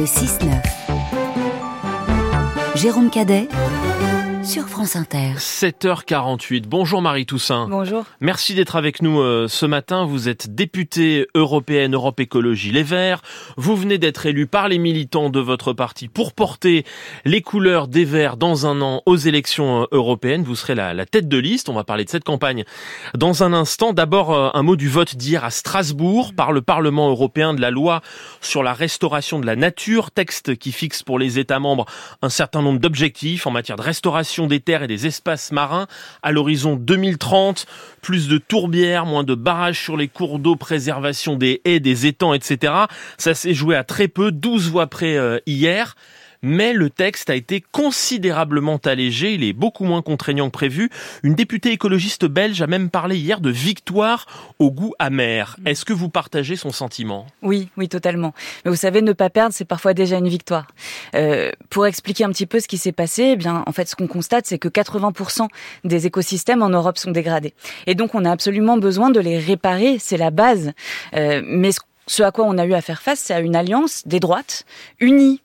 Le 6-9. Jérôme Cadet sur France Inter. 7h48. Bonjour Marie Toussaint. Bonjour. Merci d'être avec nous euh, ce matin. Vous êtes députée européenne Europe Écologie Les Verts. Vous venez d'être élue par les militants de votre parti pour porter les couleurs des Verts dans un an aux élections euh, européennes. Vous serez la, la tête de liste. On va parler de cette campagne dans un instant. D'abord, euh, un mot du vote d'hier à Strasbourg par le Parlement européen de la loi sur la restauration de la nature, texte qui fixe pour les États membres un certain nombre d'objectifs en matière de restauration des terres et des espaces marins à l'horizon 2030, plus de tourbières, moins de barrages sur les cours d'eau, préservation des haies, des étangs, etc. Ça s'est joué à très peu, 12 voix près euh, hier mais le texte a été considérablement allégé, il est beaucoup moins contraignant que prévu. Une députée écologiste belge a même parlé hier de victoire au goût amer. Est-ce que vous partagez son sentiment? Oui, oui, totalement. Mais vous savez, ne pas perdre, c'est parfois déjà une victoire. Euh, pour expliquer un petit peu ce qui s'est passé, eh bien, en fait, ce qu'on constate, c'est que 80% des écosystèmes en Europe sont dégradés. Et donc, on a absolument besoin de les réparer, c'est la base. Euh, mais ce à quoi on a eu à faire face, c'est à une alliance des droites, unies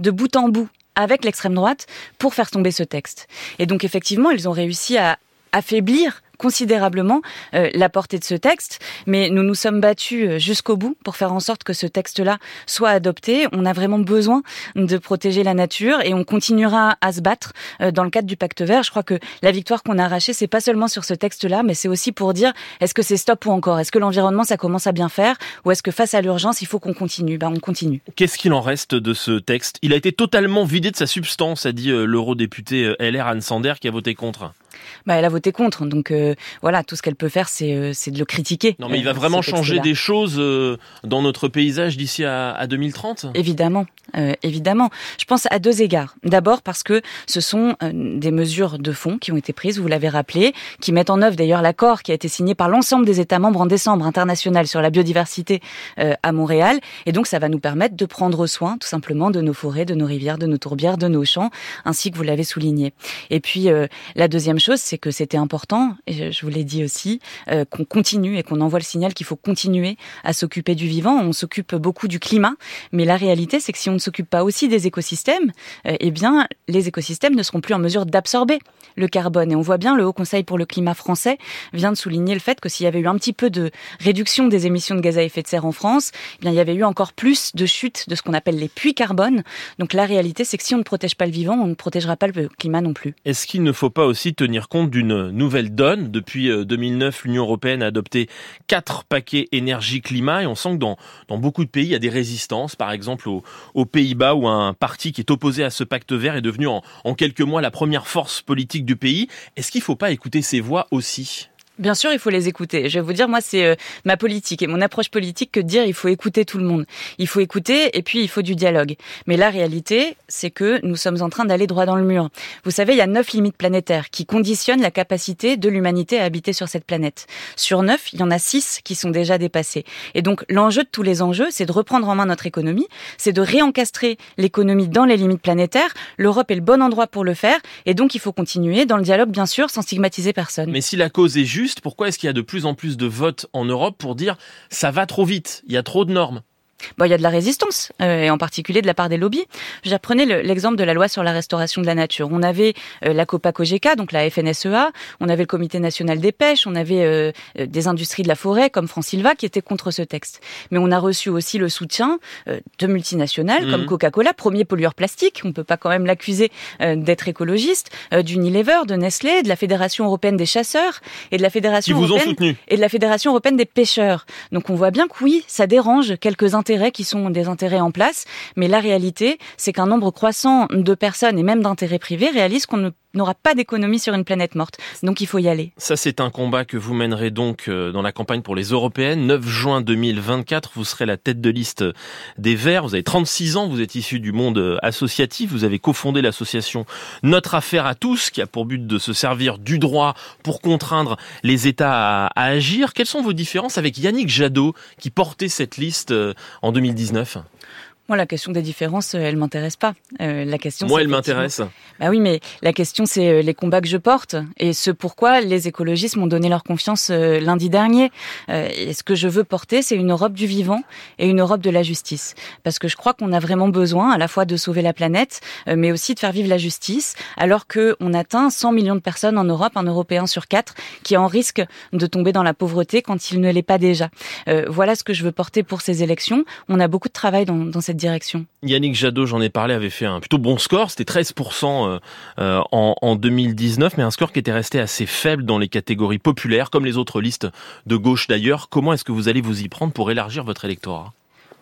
de bout en bout avec l'extrême droite pour faire tomber ce texte. Et donc effectivement, ils ont réussi à affaiblir considérablement euh, la portée de ce texte, mais nous nous sommes battus euh, jusqu'au bout pour faire en sorte que ce texte-là soit adopté. On a vraiment besoin de protéger la nature et on continuera à se battre euh, dans le cadre du pacte vert. Je crois que la victoire qu'on a arrachée, c'est pas seulement sur ce texte-là, mais c'est aussi pour dire est-ce que c'est stop ou encore? Est-ce que l'environnement ça commence à bien faire? Ou est-ce que face à l'urgence il faut qu'on continue? Ben on continue. Qu'est-ce qu'il en reste de ce texte? Il a été totalement vidé de sa substance, a dit l'eurodéputé LR Anne Sander qui a voté contre. Bah, elle a voté contre, donc voilà, tout ce qu'elle peut faire, c'est euh, de le critiquer. Non, mais il va euh, vraiment changer des choses euh, dans notre paysage d'ici à, à 2030 Évidemment, euh, évidemment. Je pense à deux égards. D'abord parce que ce sont des mesures de fond qui ont été prises, vous l'avez rappelé, qui mettent en œuvre d'ailleurs l'accord qui a été signé par l'ensemble des États membres en décembre international sur la biodiversité à Montréal. Et donc ça va nous permettre de prendre soin tout simplement de nos forêts, de nos rivières, de nos tourbières, de nos champs, ainsi que vous l'avez souligné. Et puis la deuxième chose, c'est que c'était important, et je vous l'ai dit aussi, euh, qu'on continue et qu'on envoie le signal qu'il faut continuer à s'occuper du vivant. On s'occupe beaucoup du climat, mais la réalité, c'est que si on ne s'occupe pas aussi des écosystèmes, euh, eh bien, les écosystèmes ne seront plus en mesure d'absorber le carbone. Et on voit bien, le Haut Conseil pour le climat français vient de souligner le fait que s'il y avait eu un petit peu de réduction des émissions de gaz à effet de serre en France, eh bien, il y avait eu encore plus de chutes de ce qu'on appelle les puits carbone. Donc la réalité, c'est que si on ne protège pas le vivant, on ne protégera pas le climat non plus. Est-ce qu'il ne faut pas aussi tenir compte d'une nouvelle donne depuis 2009 euh, l'Union européenne a adopté quatre paquets énergie-climat et on sent que dans, beaucoup de pays, il y a des résistances. Par exemple, aux, Pays-Bas, où un parti qui est opposé à ce pacte vert est devenu en, en quelques mois la première force politique du pays. Est-ce qu'il ne faut pas écouter ces voix aussi? Bien sûr, il faut les écouter. Je vais vous dire, moi, c'est euh, ma politique et mon approche politique que de dire il faut écouter tout le monde. Il faut écouter et puis il faut du dialogue. Mais la réalité, c'est que nous sommes en train d'aller droit dans le mur. Vous savez, il y a neuf limites planétaires qui conditionnent la capacité de l'humanité à habiter sur cette planète. Sur neuf, il y en a six qui sont déjà dépassés. Et donc, l'enjeu de tous les enjeux, c'est de reprendre en main notre économie, c'est de réencastrer l'économie dans les limites planétaires. L'Europe est le bon endroit pour le faire. Et donc, il faut continuer dans le dialogue, bien sûr, sans stigmatiser personne. Mais si la cause est juste, pourquoi est-ce qu'il y a de plus en plus de votes en Europe pour dire ça va trop vite, il y a trop de normes Bon, il y a de la résistance, euh, et en particulier de la part des lobbies. J'apprenais l'exemple de la loi sur la restauration de la nature. On avait euh, la Copa Cogeca, donc la FNSEA, on avait le Comité national des pêches, on avait euh, des industries de la forêt comme Silva qui étaient contre ce texte. Mais on a reçu aussi le soutien de multinationales comme mhm. Coca-Cola, premier pollueur plastique, on peut pas quand même l'accuser d'être écologiste, d'Unilever, de Nestlé, de la Fédération européenne des chasseurs et de la Fédération européenne et de la Fédération européenne des pêcheurs. Donc on voit bien que oui, ça dérange quelques intérêts qui sont des intérêts en place, mais la réalité, c'est qu'un nombre croissant de personnes et même d'intérêts privés réalisent qu'on n'aura pas d'économie sur une planète morte. Donc il faut y aller. Ça, c'est un combat que vous mènerez donc euh, dans la campagne pour les européennes. 9 juin 2024, vous serez la tête de liste des Verts. Vous avez 36 ans, vous êtes issu du monde associatif. Vous avez cofondé l'association Notre Affaire à tous, qui a pour but de se servir du droit pour contraindre les États à, agir. Quelles sont vos différences avec Yannick Jadot, qui portait cette liste euh, en 2019 Moi, la question des différences, elle m'intéresse pas. Euh, la question. Moi, elle m'intéresse. Bah oui, mais la question, c'est euh, les combats que je porte et ce pourquoi les écologistes m'ont donné leur confiance euh, lundi dernier. et ce que je veux porter, c'est une Europe du vivant et une Europe de la justice, parce que je crois qu'on a vraiment besoin à la fois de sauver la planète, mais aussi de faire vivre la justice, alors que on atteint 100 millions de personnes en Europe, un Européen sur quatre, qui est en risque de tomber dans la pauvreté quand il ne l'est pas déjà. voilà ce que je veux porter pour ces élections. On a beaucoup de travail dans, dans cette direction. Yannick Jadot, j'en ai parlé, avait fait un plutôt bon score, c'était 13% euh, euh, en, en 2019, mais un score qui était resté assez faible dans les catégories populaires, comme les autres listes de gauche d'ailleurs. Comment est-ce que vous allez vous y prendre pour élargir votre électorat?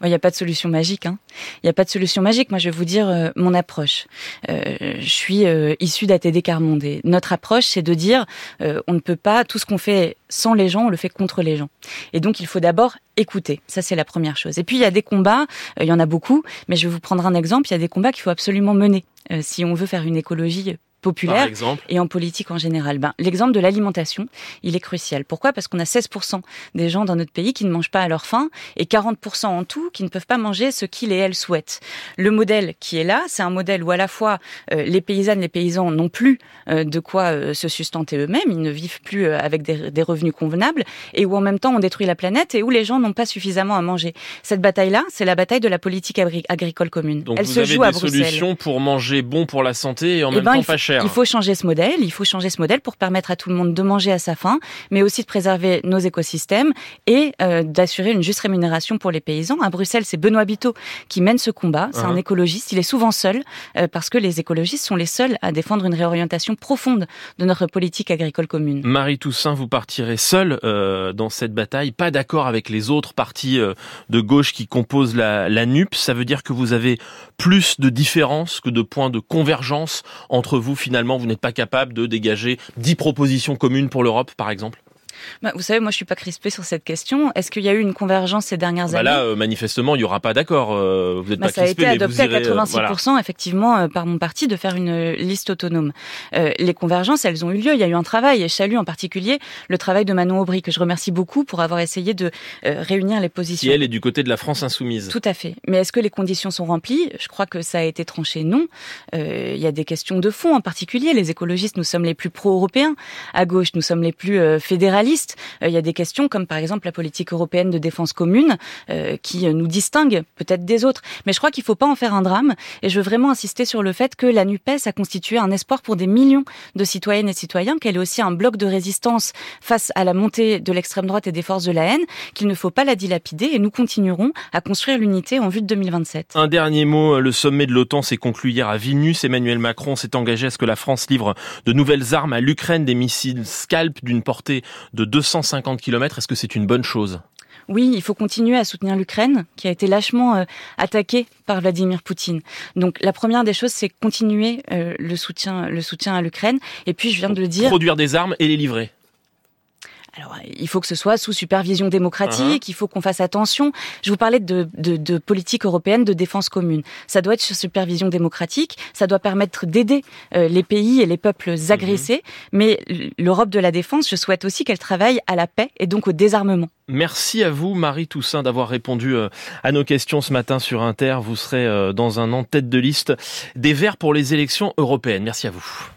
Il n'y a pas de solution magique. Hein. Il n'y a pas de solution magique. Moi, je vais vous dire euh, mon approche. Euh, je suis euh, issue d'ATD Carmonde. notre approche, c'est de dire on ne peut pas, tout ce qu'on fait sans les gens, on le fait contre les gens. Et donc, il faut d'abord écouter. Ça, c'est la première chose. Et puis, il y a des combats, il y en a beaucoup, mais je vais vous prendre un exemple. Il y a des combats qu'il faut absolument mener si on veut faire une écologie populaire et en politique en général. Ben, L'exemple de l'alimentation, il est crucial. Pourquoi? Parce qu'on a 16% des gens dans notre pays qui ne mangent pas à leur faim et 40% en tout qui ne peuvent pas manger ce qu'ils et elles souhaitent. Le modèle qui est là, c'est un modèle où à la fois euh, les paysannes, les paysans n'ont plus euh, de quoi euh, se sustenter eux-mêmes, ils ne vivent plus avec des, des, revenus convenables et où en même temps on détruit la planète et où les gens n'ont pas suffisamment à manger. Cette bataille-là, c'est la bataille de la politique agricole commune. Donc Elle vous se avez joue des à solutions pour manger bon pour la santé et en eh même ben, temps pas cher. Il faut changer ce modèle. Il faut changer ce modèle pour permettre à tout le monde de manger à sa faim, mais aussi de préserver nos écosystèmes et euh, d'assurer une juste rémunération pour les paysans. À Bruxelles, c'est Benoît Biteau qui mène ce combat. C'est un uh-huh. écologiste. Il est souvent seul euh, parce que les écologistes sont les seuls à défendre une réorientation profonde de notre politique agricole commune. Marie Toussaint, vous partirez seule euh, dans cette bataille, pas d'accord avec les autres partis de gauche qui composent la, la NUP. Ça veut dire que vous avez plus de différences que de points de convergence entre vous finalement, vous n'êtes pas capable de dégager dix propositions communes pour l'Europe, par exemple? Bah, vous savez, moi, je suis pas crispée sur cette question. Est-ce qu'il y a eu une convergence ces dernières bah années? Là, euh, manifestement, il y aura pas d'accord. Euh, vous n'êtes bah, pas ça a été adopté à 86%, effectivement, par mon parti, de faire une liste autonome. les convergences, elles ont eu lieu. Il y a eu un travail, et je salue en particulier le travail de Manon Aubry, que je remercie beaucoup pour avoir essayé de réunir les positions. Qui, elle, est du côté de la France insoumise. Tout à fait. Mais est-ce que les conditions sont remplies? Je crois que ça a été tranché non. il y a des questions de fond, en particulier. Les écologistes, nous sommes les plus pro-européens. À gauche, nous sommes les plus fédéralistes euh, il y a des questions comme par exemple la politique européenne de défense commune euh, qui euh, nous distingue peut-être des autres. Mais je crois qu'il ne faut pas en faire un drame. Et je veux vraiment insister sur le fait que la NUPES a constitué un espoir pour des millions de citoyennes et citoyens, qu'elle est aussi un bloc de résistance face à la montée de l'extrême droite et des forces de la haine, qu'il ne faut pas la dilapider et nous continuerons à construire l'unité en vue de 2027. Un dernier mot, le sommet de l'OTAN s'est conclu hier à Vilnius. Emmanuel Macron s'est engagé à ce que la France livre de nouvelles armes à l'Ukraine, des missiles Scalp d'une portée 250 km. Est-ce que c'est une bonne chose? Oui, il faut continuer à soutenir l'Ukraine, qui a été lâchement euh, attaquée par Vladimir Poutine. Donc la première des choses, c'est continuer euh, le soutien, le soutien à l'Ukraine. Et puis je viens de le dire. Produire des armes et les livrer. Alors, il faut que ce soit sous supervision démocratique, uh-huh. il faut qu'on fasse attention. Je vous parlais de, de, de, politique européenne de défense commune. Ça doit être sous supervision démocratique, ça doit permettre d'aider euh, les pays et les peuples agressés, uh-huh. mais l'Europe de la défense, je souhaite aussi qu'elle travaille à la paix et donc au désarmement. Merci à vous, Marie Toussaint, d'avoir répondu euh, à nos questions ce matin sur Inter. Vous serez euh, dans un an tête de liste des Verts pour les élections européennes. Merci à vous.